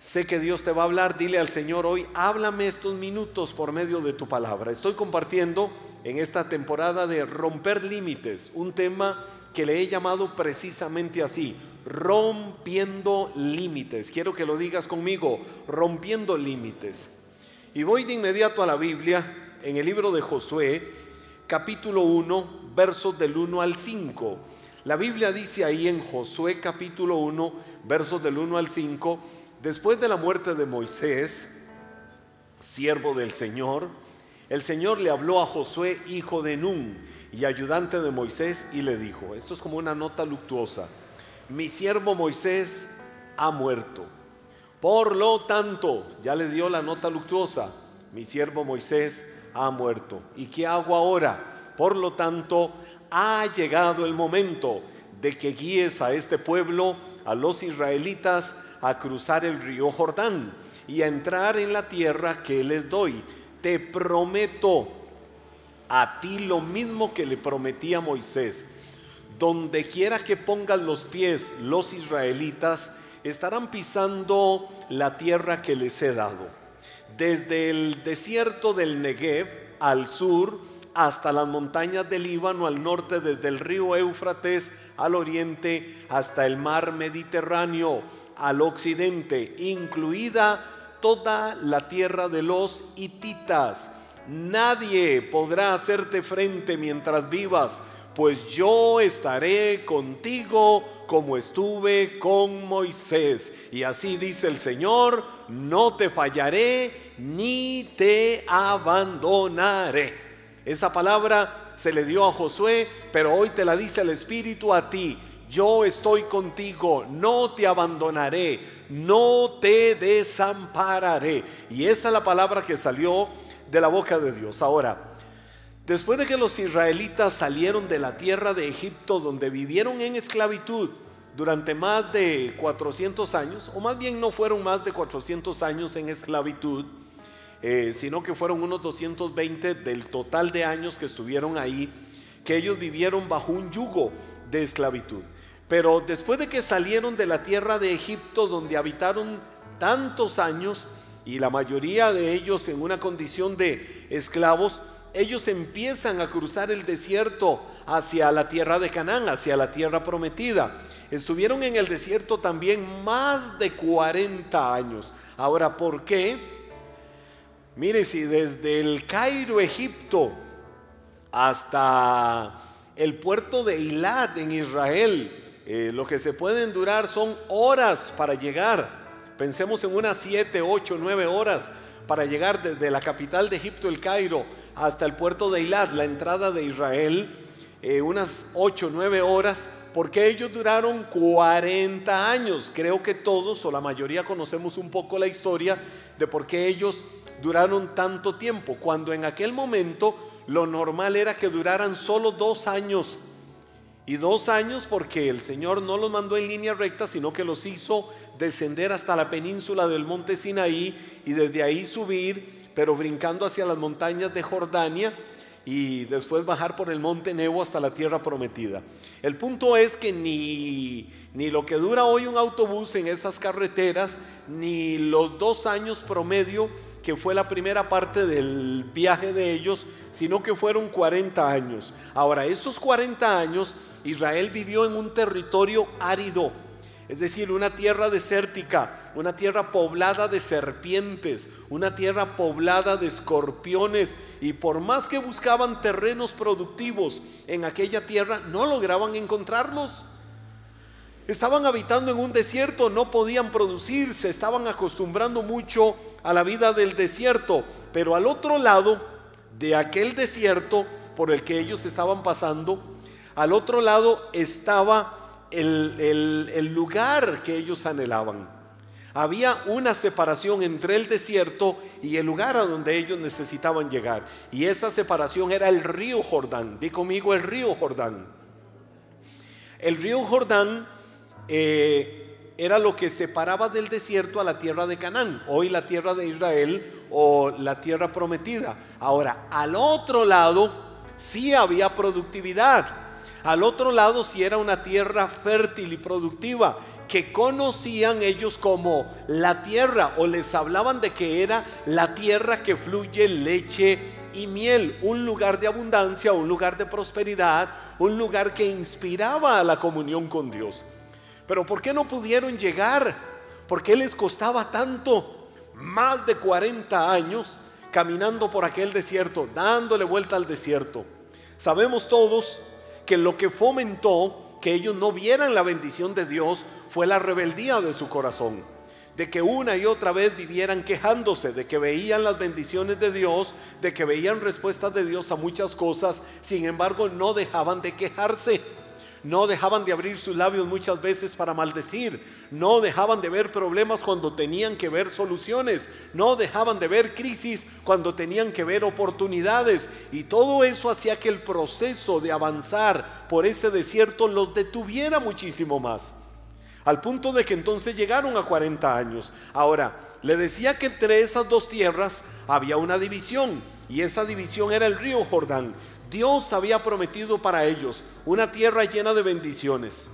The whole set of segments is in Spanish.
Sé que Dios te va a hablar, dile al Señor hoy, háblame estos minutos por medio de tu palabra. Estoy compartiendo en esta temporada de romper límites, un tema que le he llamado precisamente así, rompiendo límites. Quiero que lo digas conmigo, rompiendo límites. Y voy de inmediato a la Biblia, en el libro de Josué, capítulo 1, versos del 1 al 5. La Biblia dice ahí en Josué capítulo 1, versos del 1 al 5, Después de la muerte de Moisés, siervo del Señor, el Señor le habló a Josué, hijo de Nun, y ayudante de Moisés, y le dijo, esto es como una nota luctuosa, mi siervo Moisés ha muerto. Por lo tanto, ya le dio la nota luctuosa, mi siervo Moisés ha muerto. ¿Y qué hago ahora? Por lo tanto, ha llegado el momento de que guíes a este pueblo, a los israelitas, a cruzar el río Jordán y a entrar en la tierra que les doy. Te prometo a ti lo mismo que le prometí a Moisés. Donde quiera que pongan los pies los israelitas, estarán pisando la tierra que les he dado. Desde el desierto del Negev al sur, hasta las montañas del Líbano al norte, desde el río Éufrates al oriente, hasta el mar Mediterráneo al occidente, incluida toda la tierra de los hititas. Nadie podrá hacerte frente mientras vivas, pues yo estaré contigo como estuve con Moisés. Y así dice el Señor, no te fallaré ni te abandonaré. Esa palabra se le dio a Josué, pero hoy te la dice el Espíritu a ti. Yo estoy contigo, no te abandonaré, no te desampararé. Y esa es la palabra que salió de la boca de Dios. Ahora, después de que los israelitas salieron de la tierra de Egipto, donde vivieron en esclavitud durante más de 400 años, o más bien no fueron más de 400 años en esclavitud, eh, sino que fueron unos 220 del total de años que estuvieron ahí, que ellos vivieron bajo un yugo de esclavitud. Pero después de que salieron de la tierra de Egipto, donde habitaron tantos años, y la mayoría de ellos en una condición de esclavos, ellos empiezan a cruzar el desierto hacia la tierra de Canaán, hacia la tierra prometida. Estuvieron en el desierto también más de 40 años. Ahora, ¿por qué? Mire, si desde el Cairo, Egipto, hasta el puerto de Eilat en Israel, eh, lo que se pueden durar son horas para llegar. Pensemos en unas 7, 8, 9 horas para llegar desde la capital de Egipto, el Cairo, hasta el puerto de Eilat, la entrada de Israel, eh, unas 8, 9 horas, porque ellos duraron 40 años. Creo que todos o la mayoría conocemos un poco la historia de por qué ellos duraron tanto tiempo, cuando en aquel momento lo normal era que duraran solo dos años. Y dos años porque el Señor no los mandó en línea recta, sino que los hizo descender hasta la península del monte Sinaí y desde ahí subir, pero brincando hacia las montañas de Jordania y después bajar por el monte Nebo hasta la tierra prometida. El punto es que ni, ni lo que dura hoy un autobús en esas carreteras, ni los dos años promedio que fue la primera parte del viaje de ellos, sino que fueron 40 años. Ahora, esos 40 años, Israel vivió en un territorio árido, es decir, una tierra desértica, una tierra poblada de serpientes, una tierra poblada de escorpiones, y por más que buscaban terrenos productivos en aquella tierra, no lograban encontrarlos. Estaban habitando en un desierto, no podían producir, se estaban acostumbrando mucho a la vida del desierto, pero al otro lado de aquel desierto por el que ellos estaban pasando, al otro lado estaba el, lugar que ellos anhelaban. Había una separación entre el desierto y el lugar a donde ellos necesitaban llegar. Y esa separación era el río Jordán. Di conmigo el río Jordán. El río Jordán eh, era lo que separaba del desierto a la tierra de Canaán, hoy la tierra de Israel o la tierra prometida. Ahora, al otro lado sí había productividad. Al otro lado sí era una tierra fértil y productiva que conocían ellos como la tierra o les hablaban de que era la tierra que fluye leche y miel, un lugar de abundancia, un lugar de prosperidad, un lugar que inspiraba a la comunión con Dios. Pero ¿por qué no pudieron llegar? ¿Por qué les costaba tanto? Más de 40 años caminando por aquel desierto, dándole vuelta al desierto. Sabemos todos que lo que fomentó que ellos no vieran la bendición de Dios fue la rebeldía de su corazón. De que una y otra vez vivieran quejándose, de que veían las bendiciones de Dios, de que veían respuestas de Dios a muchas cosas, sin embargo no dejaban de quejarse. No dejaban de abrir sus labios muchas veces para maldecir. No dejaban de ver problemas cuando tenían que ver soluciones. No dejaban de ver crisis cuando tenían que ver oportunidades. Y todo eso hacía que el proceso de avanzar por ese desierto los detuviera muchísimo más. Al punto de que entonces llegaron a 40 años. Ahora, le decía que entre esas dos tierras había una división. Y esa división era el río Jordán. Dios había prometido para ellos una tierra llena de bendiciones,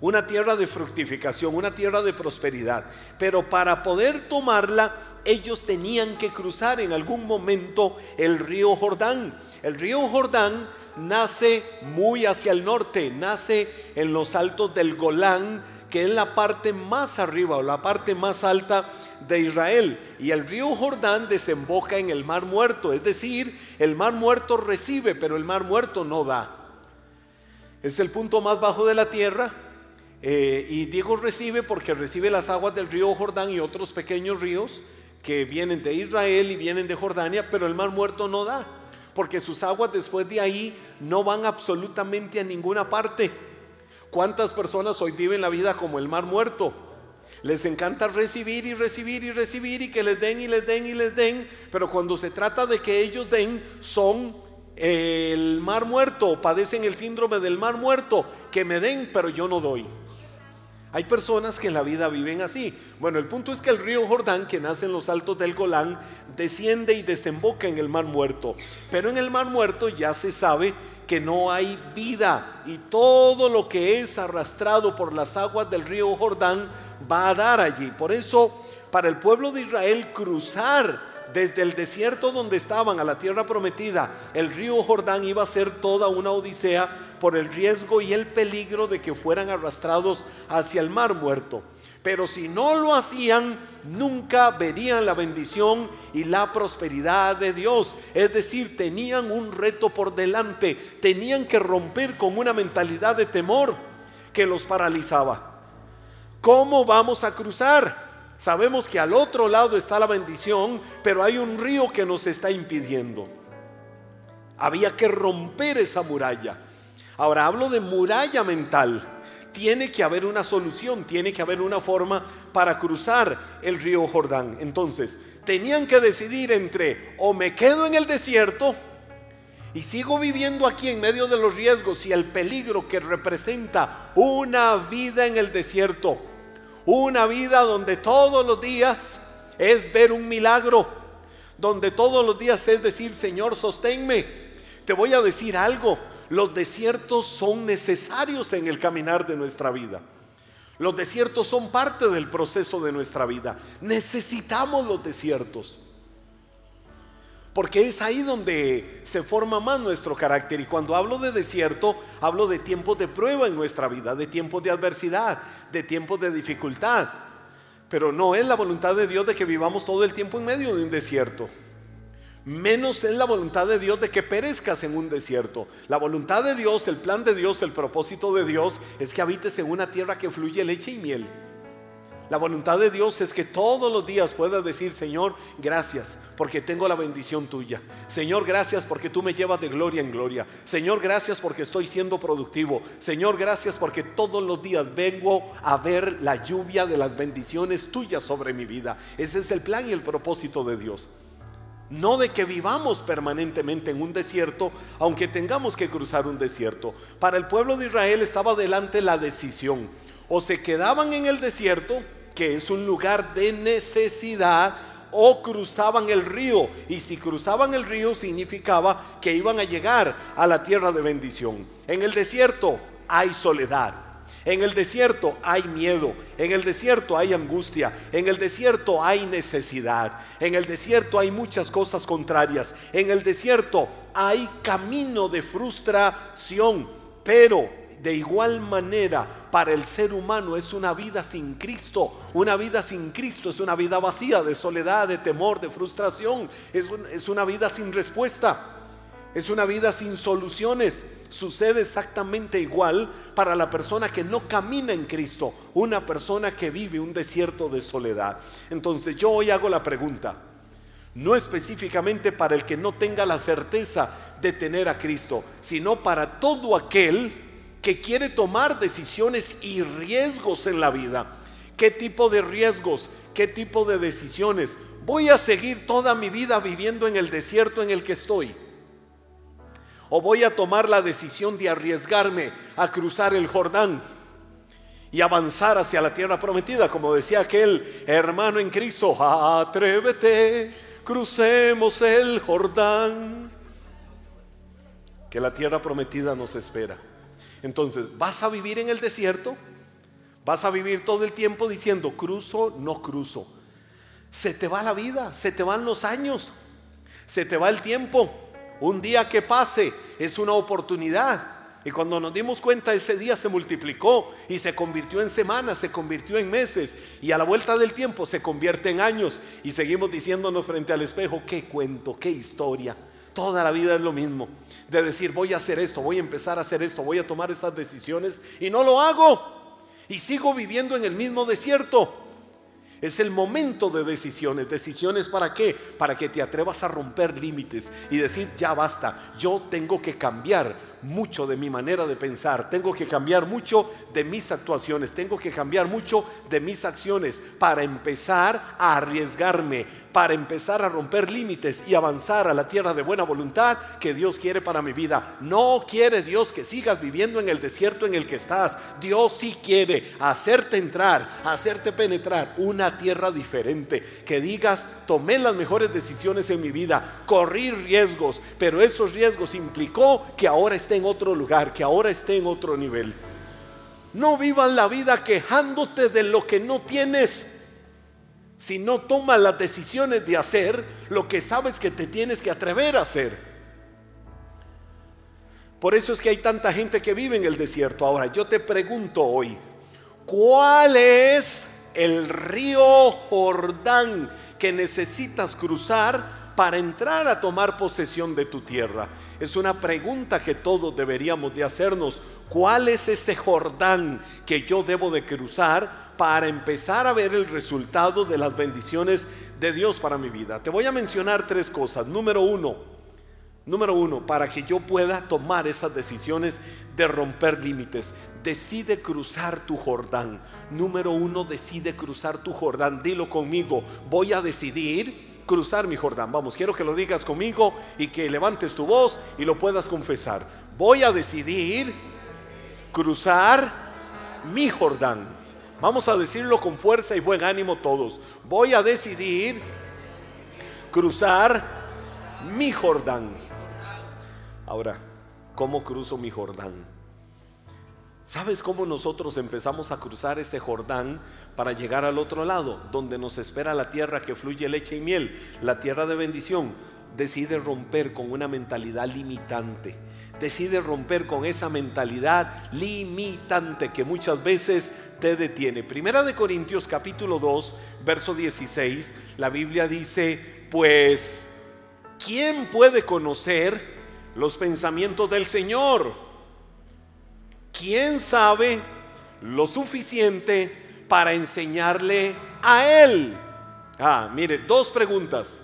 una tierra de fructificación, una tierra de prosperidad. Pero para poder tomarla, ellos tenían que cruzar en algún momento el río Jordán. El río Jordán nace muy hacia el norte, nace en los altos del Golán, que es la parte más arriba o la parte más alta de Israel. Y el río Jordán desemboca en el mar muerto, es decir, el mar muerto recibe, pero el mar muerto no da. Es el punto más bajo de la tierra. Eh, y Diego recibe porque recibe las aguas del río Jordán y otros pequeños ríos que vienen de Israel y vienen de Jordania, pero el mar muerto no da, porque sus aguas después de ahí no van absolutamente a ninguna parte. ¿Cuántas personas hoy viven la vida como el mar muerto? Les encanta recibir y recibir y recibir y que les den y les den y les den, pero cuando se trata de que ellos den, son el mar muerto, padecen el síndrome del mar muerto, que me den, pero yo no doy. Hay personas que en la vida viven así. Bueno, el punto es que el río Jordán, que nace en los altos del Golán, desciende y desemboca en el mar muerto. Pero en el mar muerto ya se sabe que no hay vida y todo lo que es arrastrado por las aguas del río Jordán va a dar allí. Por eso, para el pueblo de Israel cruzar desde el desierto donde estaban a la tierra prometida, el río Jordán iba a ser toda una odisea por el riesgo y el peligro de que fueran arrastrados hacia el mar muerto. Pero si no lo hacían, nunca verían la bendición y la prosperidad de Dios. Es decir, tenían un reto por delante. Tenían que romper con una mentalidad de temor que los paralizaba. ¿Cómo vamos a cruzar? Sabemos que al otro lado está la bendición, pero hay un río que nos está impidiendo. Había que romper esa muralla. Ahora hablo de muralla mental tiene que haber una solución, tiene que haber una forma para cruzar el río Jordán. Entonces, tenían que decidir entre o me quedo en el desierto y sigo viviendo aquí en medio de los riesgos y el peligro que representa una vida en el desierto, una vida donde todos los días es ver un milagro, donde todos los días es decir, Señor, sosténme. Te voy a decir algo, los desiertos son necesarios en el caminar de nuestra vida. Los desiertos son parte del proceso de nuestra vida. Necesitamos los desiertos. Porque es ahí donde se forma más nuestro carácter. Y cuando hablo de desierto, hablo de tiempos de prueba en nuestra vida, de tiempos de adversidad, de tiempos de dificultad. Pero no es la voluntad de Dios de que vivamos todo el tiempo en medio de un desierto menos es la voluntad de Dios de que perezcas en un desierto. La voluntad de Dios, el plan de Dios, el propósito de Dios es que habites en una tierra que fluye leche y miel. La voluntad de Dios es que todos los días puedas decir, Señor, gracias porque tengo la bendición tuya. Señor, gracias porque tú me llevas de gloria en gloria. Señor, gracias porque estoy siendo productivo. Señor, gracias porque todos los días vengo a ver la lluvia de las bendiciones tuyas sobre mi vida. Ese es el plan y el propósito de Dios no de que vivamos permanentemente en un desierto, aunque tengamos que cruzar un desierto. Para el pueblo de Israel estaba delante la decisión. O se quedaban en el desierto, que es un lugar de necesidad, o cruzaban el río. Y si cruzaban el río significaba que iban a llegar a la tierra de bendición. En el desierto hay soledad. En el desierto hay miedo, en el desierto hay angustia, en el desierto hay necesidad, en el desierto hay muchas cosas contrarias, en el desierto hay camino de frustración, pero de igual manera para el ser humano es una vida sin Cristo. Una vida sin Cristo es una vida vacía de soledad, de temor, de frustración. Es, es una vida sin respuesta. Es una vida sin soluciones. Sucede exactamente igual para la persona que no camina en Cristo, una persona que vive un desierto de soledad. Entonces yo hoy hago la pregunta, no específicamente para el que no tenga la certeza de tener a Cristo, sino para todo aquel que quiere tomar decisiones y riesgos en la vida. ¿Qué tipo de riesgos? ¿Qué tipo de decisiones? Voy a seguir toda mi vida viviendo en el desierto en el que estoy o voy a tomar la decisión de arriesgarme a cruzar el Jordán y avanzar hacia la tierra prometida, como decía aquel hermano en Cristo, atrévete, crucemos el Jordán, que la tierra prometida nos espera. Entonces, ¿vas a vivir en el desierto? ¿Vas a vivir todo el tiempo diciendo, cruzo, no cruzo? Se te va la vida, se te van los años, se te va el tiempo. Un día que pase es una oportunidad. Y cuando nos dimos cuenta, ese día se multiplicó y se convirtió en semanas, se convirtió en meses y a la vuelta del tiempo se convierte en años y seguimos diciéndonos frente al espejo, qué cuento, qué historia. Toda la vida es lo mismo. De decir, voy a hacer esto, voy a empezar a hacer esto, voy a tomar estas decisiones y no lo hago. Y sigo viviendo en el mismo desierto. Es el momento de decisiones. ¿Decisiones para qué? Para que te atrevas a romper límites y decir, ya basta, yo tengo que cambiar mucho de mi manera de pensar, tengo que cambiar mucho de mis actuaciones, tengo que cambiar mucho de mis acciones para empezar a arriesgarme, para empezar a romper límites y avanzar a la tierra de buena voluntad que Dios quiere para mi vida. No quiere Dios que sigas viviendo en el desierto en el que estás. Dios sí quiere hacerte entrar, hacerte penetrar una tierra diferente, que digas, tomé las mejores decisiones en mi vida, corrí riesgos, pero esos riesgos implicó que ahora en otro lugar, que ahora esté en otro nivel. No vivas la vida quejándote de lo que no tienes, sino toma las decisiones de hacer lo que sabes que te tienes que atrever a hacer. Por eso es que hay tanta gente que vive en el desierto. Ahora, yo te pregunto hoy, ¿cuál es el río Jordán que necesitas cruzar para entrar a tomar posesión de tu tierra? Es una pregunta que todos deberíamos de hacernos. ¿Cuál es ese Jordán que yo debo de cruzar para empezar a ver el resultado de las bendiciones de Dios para mi vida? Te voy a mencionar tres cosas. Número uno, Número uno, para que yo pueda tomar esas decisiones de romper límites, decide cruzar tu Jordán. Número uno, decide cruzar tu Jordán. Dilo conmigo, voy a decidir cruzar mi Jordán. Vamos, quiero que lo digas conmigo y que levantes tu voz y lo puedas confesar. Voy a decidir cruzar mi Jordán. Vamos a decirlo con fuerza y buen ánimo todos. Voy a decidir cruzar mi Jordán. Ahora, ¿cómo cruzo mi Jordán? ¿Sabes cómo nosotros empezamos a cruzar ese Jordán para llegar al otro lado, donde nos espera la tierra que fluye leche y miel, la tierra de bendición? Decide romper con una mentalidad limitante. Decide romper con esa mentalidad limitante que muchas veces te detiene. Primera de Corintios capítulo 2, verso 16, la Biblia dice, pues, ¿quién puede conocer los pensamientos del Señor? ¿quién sabe lo suficiente para enseñarle a él? Ah, mire, dos preguntas.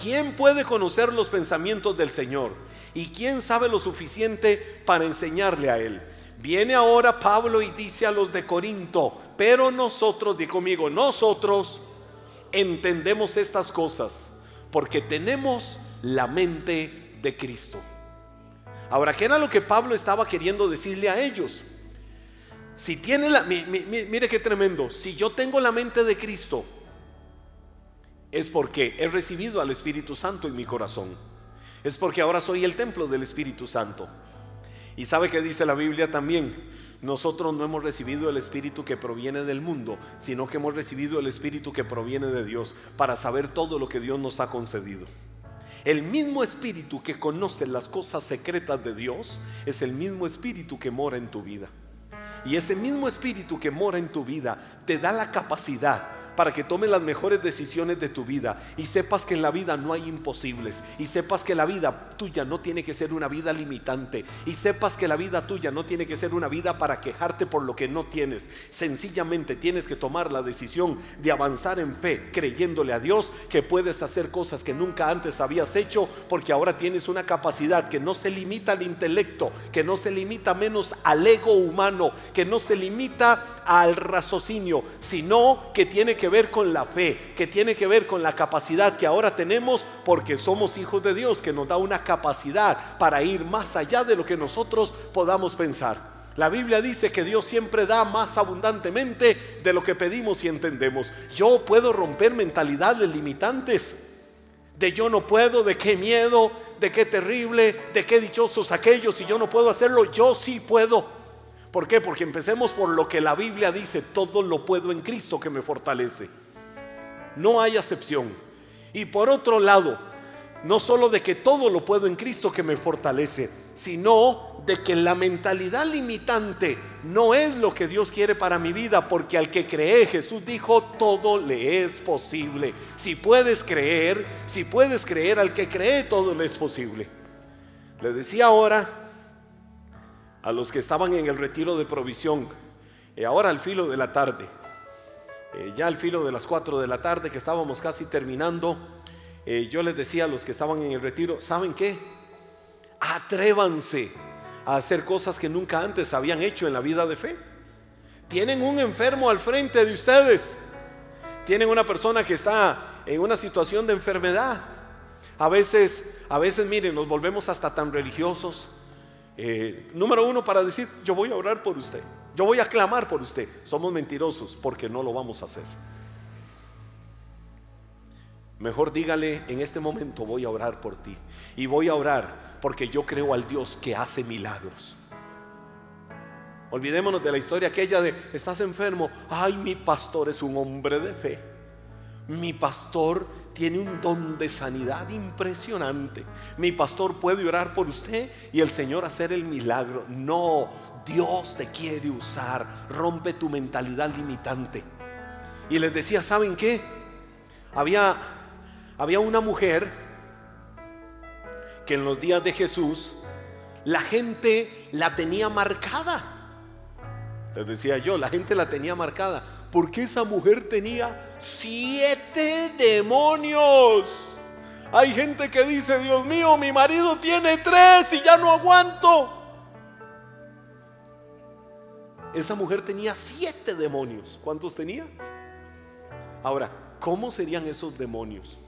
¿Quién puede conocer los pensamientos del Señor? ¿Y quién sabe lo suficiente para enseñarle a él? Viene ahora Pablo y dice a los de Corinto, pero nosotros, di conmigo, nosotros entendemos estas cosas porque tenemos la mente de Cristo. Ahora, ¿qué era lo que Pablo estaba queriendo decirle a ellos? Si tiene la, mire qué tremendo, si yo tengo la mente de Cristo, es porque he recibido al Espíritu Santo en mi corazón. Es porque ahora soy el templo del Espíritu Santo. Y sabe que dice la Biblia también, nosotros no hemos recibido el Espíritu que proviene del mundo, sino que hemos recibido el Espíritu que proviene de Dios para saber todo lo que Dios nos ha concedido. El mismo Espíritu que conoce las cosas secretas de Dios es el mismo Espíritu que mora en tu vida. Y ese mismo espíritu que mora en tu vida te da la capacidad para que tomes las mejores decisiones de tu vida y sepas que en la vida no hay imposibles y sepas que la vida tuya no tiene que ser una vida limitante y sepas que la vida tuya no tiene que ser una vida para quejarte por lo que no tienes. Sencillamente tienes que tomar la decisión de avanzar en fe creyéndole a Dios que puedes hacer cosas que nunca antes habías hecho porque ahora tienes una capacidad que no se limita al intelecto, que no se limita menos al ego humano, que no se limita al raciocinio, sino que tiene que ver con la fe, que tiene que ver con la capacidad que ahora tenemos porque somos hijos de Dios, que nos da una capacidad para ir más allá de lo que nosotros podamos pensar. La Biblia dice que Dios siempre da más abundantemente de lo que pedimos y entendemos. Yo puedo romper mentalidades limitantes de yo no puedo, de qué miedo, de qué terrible, de qué dichosos aquellos y yo no puedo hacerlo, yo sí puedo. ¿Por qué? Porque empecemos por lo que la Biblia dice, todo lo puedo en Cristo que me fortalece. No hay acepción. Y por otro lado, no solo de que todo lo puedo en Cristo que me fortalece, sino de que la mentalidad limitante no es lo que Dios quiere para mi vida, porque al que cree, Jesús dijo, todo le es posible. Si puedes creer, si puedes creer, al que cree, todo le es posible. Le decía ahora a los que estaban en el retiro de provisión, y ahora al filo de la tarde, eh, ya al filo de las 4 de la tarde que estábamos casi terminando, eh, yo les decía a los que estaban en el retiro, ¿saben qué? Atrévanse a hacer cosas que nunca antes habían hecho en la vida de fe. Tienen un enfermo al frente de ustedes. Tienen una persona que está en una situación de enfermedad. A veces, a veces, miren, nos volvemos hasta tan religiosos eh, número uno, para decir, yo voy a orar por usted, yo voy a clamar por usted. Somos mentirosos porque no lo vamos a hacer. Mejor dígale, en este momento voy a orar por ti. Y voy a orar porque yo creo al Dios que hace milagros. Olvidémonos de la historia aquella de, estás enfermo, ay, mi pastor es un hombre de fe. Mi pastor tiene un don de sanidad impresionante. Mi pastor puede orar por usted y el Señor hacer el milagro. No, Dios te quiere usar. Rompe tu mentalidad limitante. Y les decía, ¿saben qué? Había, había una mujer que en los días de Jesús la gente la tenía marcada. Les decía yo, la gente la tenía marcada porque esa mujer tenía siete demonios. Hay gente que dice, Dios mío, mi marido tiene tres y ya no aguanto. Esa mujer tenía siete demonios. ¿Cuántos tenía? Ahora, ¿cómo serían esos demonios?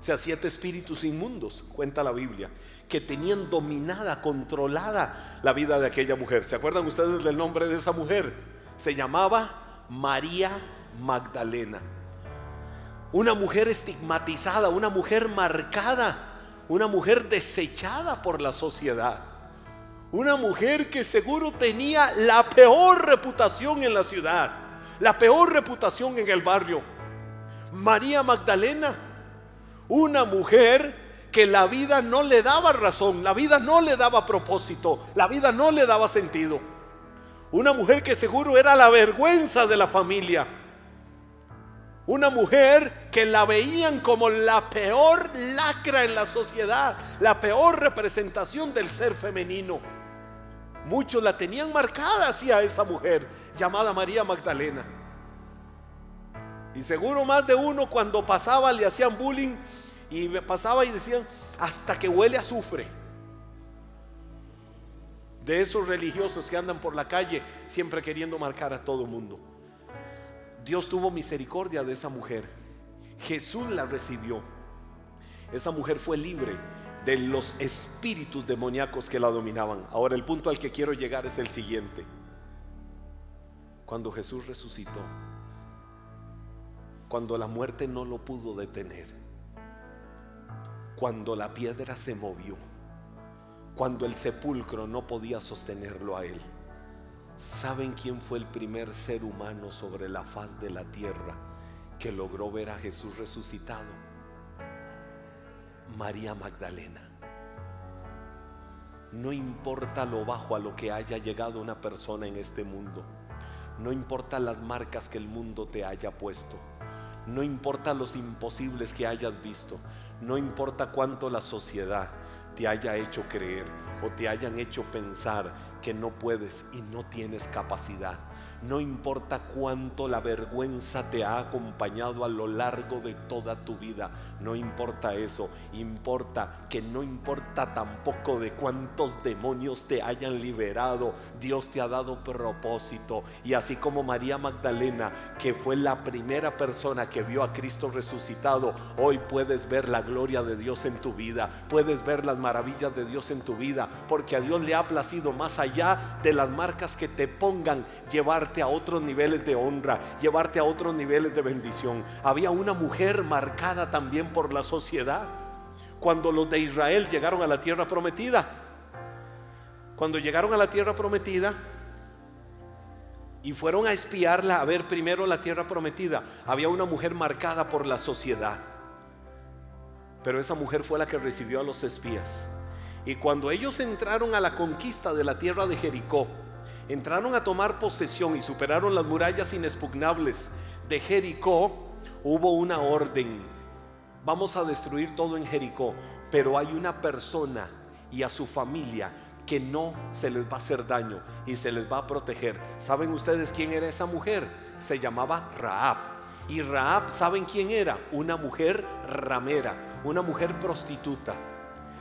O sea, siete espíritus inmundos, cuenta la Biblia, que tenían dominada, controlada la vida de aquella mujer. ¿Se acuerdan ustedes del nombre de esa mujer? se llamaba María Magdalena. Una mujer estigmatizada, una mujer marcada, una mujer desechada por la sociedad. Una mujer que seguro tenía la peor reputación en la ciudad, la peor reputación en el barrio. María Magdalena, una mujer que la vida no le daba razón, la vida no le daba propósito, la vida no le daba sentido. Una mujer que seguro era la vergüenza de la familia. Una mujer que la veían como la peor lacra en la sociedad, la peor representación del ser femenino. Muchos la tenían marcada hacia esa mujer llamada María Magdalena. Y seguro más de uno cuando pasaba le hacían bullying y pasaba y decían, hasta que huele a azufre de esos religiosos que andan por la calle siempre queriendo marcar a todo mundo. Dios tuvo misericordia de esa mujer. Jesús la recibió. Esa mujer fue libre de los espíritus demoníacos que la dominaban. Ahora el punto al que quiero llegar es el siguiente. Cuando Jesús resucitó, cuando la muerte no lo pudo detener, cuando la piedra se movió, cuando el sepulcro no podía sostenerlo a él. ¿Saben quién fue el primer ser humano sobre la faz de la tierra que logró ver a Jesús resucitado? María Magdalena. No importa lo bajo a lo que haya llegado una persona en este mundo. No importa las marcas que el mundo te haya puesto. No importa los imposibles que hayas visto. No importa cuánto la sociedad te haya hecho creer o te hayan hecho pensar que no puedes y no tienes capacidad. No importa cuánto la vergüenza te ha acompañado a lo largo de toda tu vida. No importa eso. Importa que no importa tampoco de cuántos demonios te hayan liberado. Dios te ha dado propósito. Y así como María Magdalena, que fue la primera persona que vio a Cristo resucitado, hoy puedes ver la gloria de Dios en tu vida. Puedes ver las maravillas de Dios en tu vida. Porque a Dios le ha placido más allá de las marcas que te pongan llevar a otros niveles de honra, llevarte a otros niveles de bendición. Había una mujer marcada también por la sociedad. Cuando los de Israel llegaron a la tierra prometida, cuando llegaron a la tierra prometida y fueron a espiarla, a ver primero la tierra prometida, había una mujer marcada por la sociedad. Pero esa mujer fue la que recibió a los espías. Y cuando ellos entraron a la conquista de la tierra de Jericó, entraron a tomar posesión y superaron las murallas inexpugnables de Jericó, hubo una orden. Vamos a destruir todo en Jericó, pero hay una persona y a su familia que no se les va a hacer daño y se les va a proteger. ¿Saben ustedes quién era esa mujer? Se llamaba Raab. Y Raab, ¿saben quién era? Una mujer ramera, una mujer prostituta.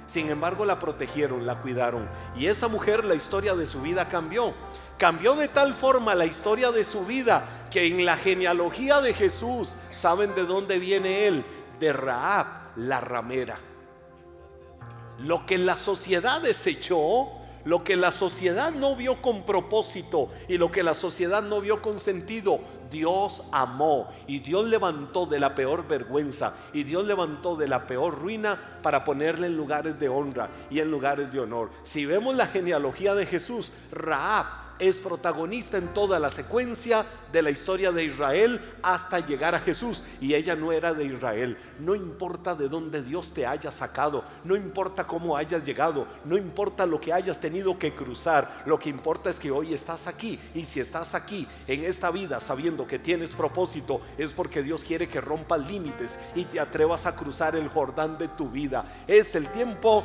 Sin embargo, la protegieron, la cuidaron. Y esa mujer, la historia de su vida cambió. Cambió de tal forma la historia de su vida que en la genealogía de Jesús, ¿saben de dónde viene él? De Raab, la ramera. Lo que la sociedad desechó, lo que la sociedad no vio con propósito y lo que la sociedad no vio con sentido, Dios amó y Dios levantó de la peor vergüenza y Dios levantó de la peor ruina para ponerle en lugares de honra y en lugares de honor. Si vemos la genealogía de Jesús, Raab es protagonista en toda la secuencia de la historia de Israel hasta llegar a Jesús. Y ella no era de Israel. No importa de dónde Dios te haya sacado, no importa cómo hayas llegado, no importa lo que hayas tenido que cruzar. Lo que importa es que hoy estás aquí. Y si estás aquí en esta vida sabiendo que tienes propósito, es porque Dios quiere que rompas límites y te atrevas a cruzar el Jordán de tu vida. Es el tiempo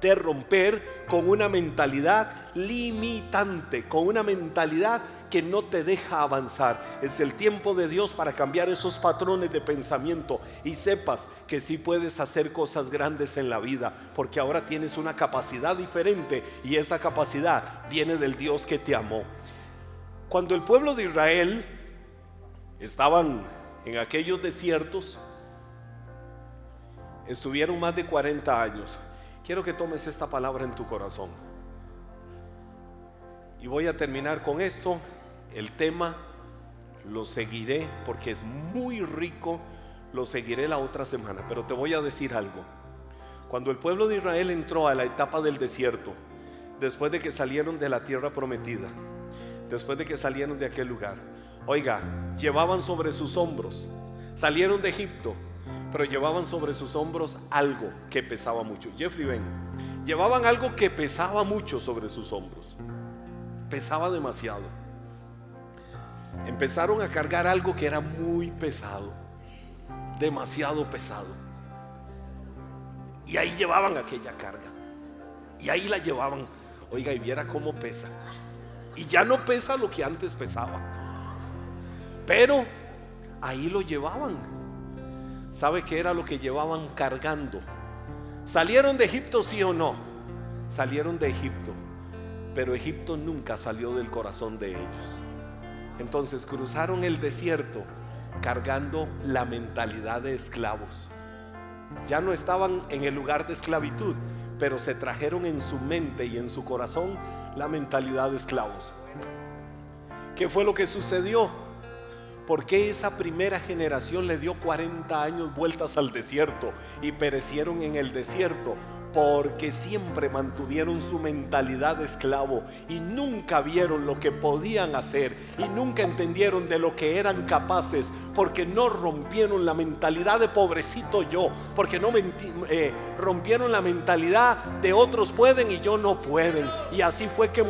de romper con una mentalidad limitante, con una mentalidad que no te deja avanzar. Es el tiempo de Dios para cambiar esos patrones de pensamiento y sepas que sí puedes hacer cosas grandes en la vida, porque ahora tienes una capacidad diferente y esa capacidad viene del Dios que te amó. Cuando el pueblo de Israel estaban en aquellos desiertos, estuvieron más de 40 años. Quiero que tomes esta palabra en tu corazón. Y voy a terminar con esto. El tema lo seguiré porque es muy rico. Lo seguiré la otra semana. Pero te voy a decir algo. Cuando el pueblo de Israel entró a la etapa del desierto, después de que salieron de la tierra prometida, después de que salieron de aquel lugar, oiga, llevaban sobre sus hombros, salieron de Egipto, pero llevaban sobre sus hombros algo que pesaba mucho. Jeffrey Ben, llevaban algo que pesaba mucho sobre sus hombros. Pesaba demasiado. Empezaron a cargar algo que era muy pesado, demasiado pesado. Y ahí llevaban aquella carga. Y ahí la llevaban. Oiga, y viera cómo pesa. Y ya no pesa lo que antes pesaba. Pero ahí lo llevaban ¿Sabe qué era lo que llevaban cargando? ¿Salieron de Egipto sí o no? Salieron de Egipto, pero Egipto nunca salió del corazón de ellos. Entonces cruzaron el desierto cargando la mentalidad de esclavos. Ya no estaban en el lugar de esclavitud, pero se trajeron en su mente y en su corazón la mentalidad de esclavos. ¿Qué fue lo que sucedió? ¿Por qué esa primera generación le dio 40 años vueltas al desierto y perecieron en el desierto? porque siempre mantuvieron su mentalidad de esclavo y nunca vieron lo que podían hacer y nunca entendieron de lo que eran capaces, porque no rompieron la mentalidad de pobrecito yo, porque no eh, rompieron la mentalidad de otros pueden y yo no pueden. Y así fue que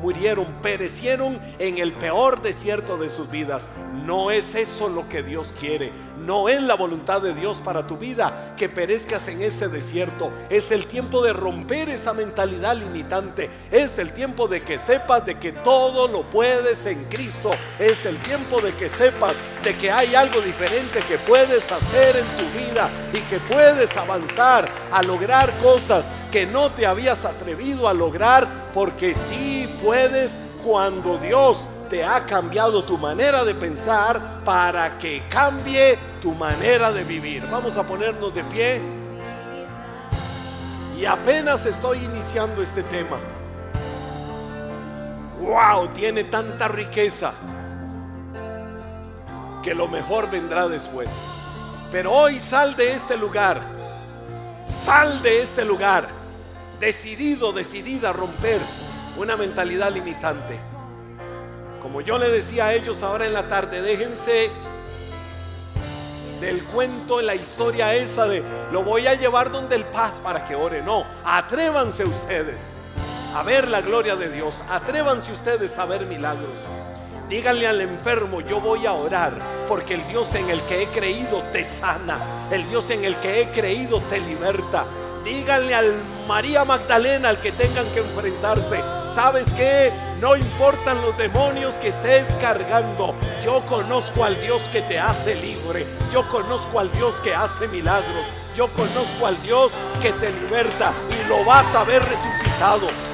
murieron, perecieron en el peor desierto de sus vidas. No es eso lo que Dios quiere. No es la voluntad de Dios para tu vida que perezcas en ese desierto. Es el tiempo de romper esa mentalidad limitante. Es el tiempo de que sepas de que todo lo puedes en Cristo. Es el tiempo de que sepas de que hay algo diferente que puedes hacer en tu vida y que puedes avanzar a lograr cosas que no te habías atrevido a lograr porque sí puedes cuando Dios te ha cambiado tu manera de pensar para que cambie tu manera de vivir. Vamos a ponernos de pie. Y apenas estoy iniciando este tema. ¡Wow! Tiene tanta riqueza que lo mejor vendrá después. Pero hoy sal de este lugar. Sal de este lugar decidido, decidida a romper una mentalidad limitante. Como yo le decía a ellos ahora en la tarde, déjense del cuento, la historia esa de lo voy a llevar donde el paz para que ore. No, atrévanse ustedes a ver la gloria de Dios. Atrévanse ustedes a ver milagros. Díganle al enfermo, yo voy a orar, porque el Dios en el que he creído te sana, el Dios en el que he creído te liberta, Díganle al María Magdalena al que tengan que enfrentarse. ¿Sabes qué? No importan los demonios que estés cargando. Yo conozco al Dios que te hace libre. Yo conozco al Dios que hace milagros. Yo conozco al Dios que te liberta y lo vas a ver resucitado.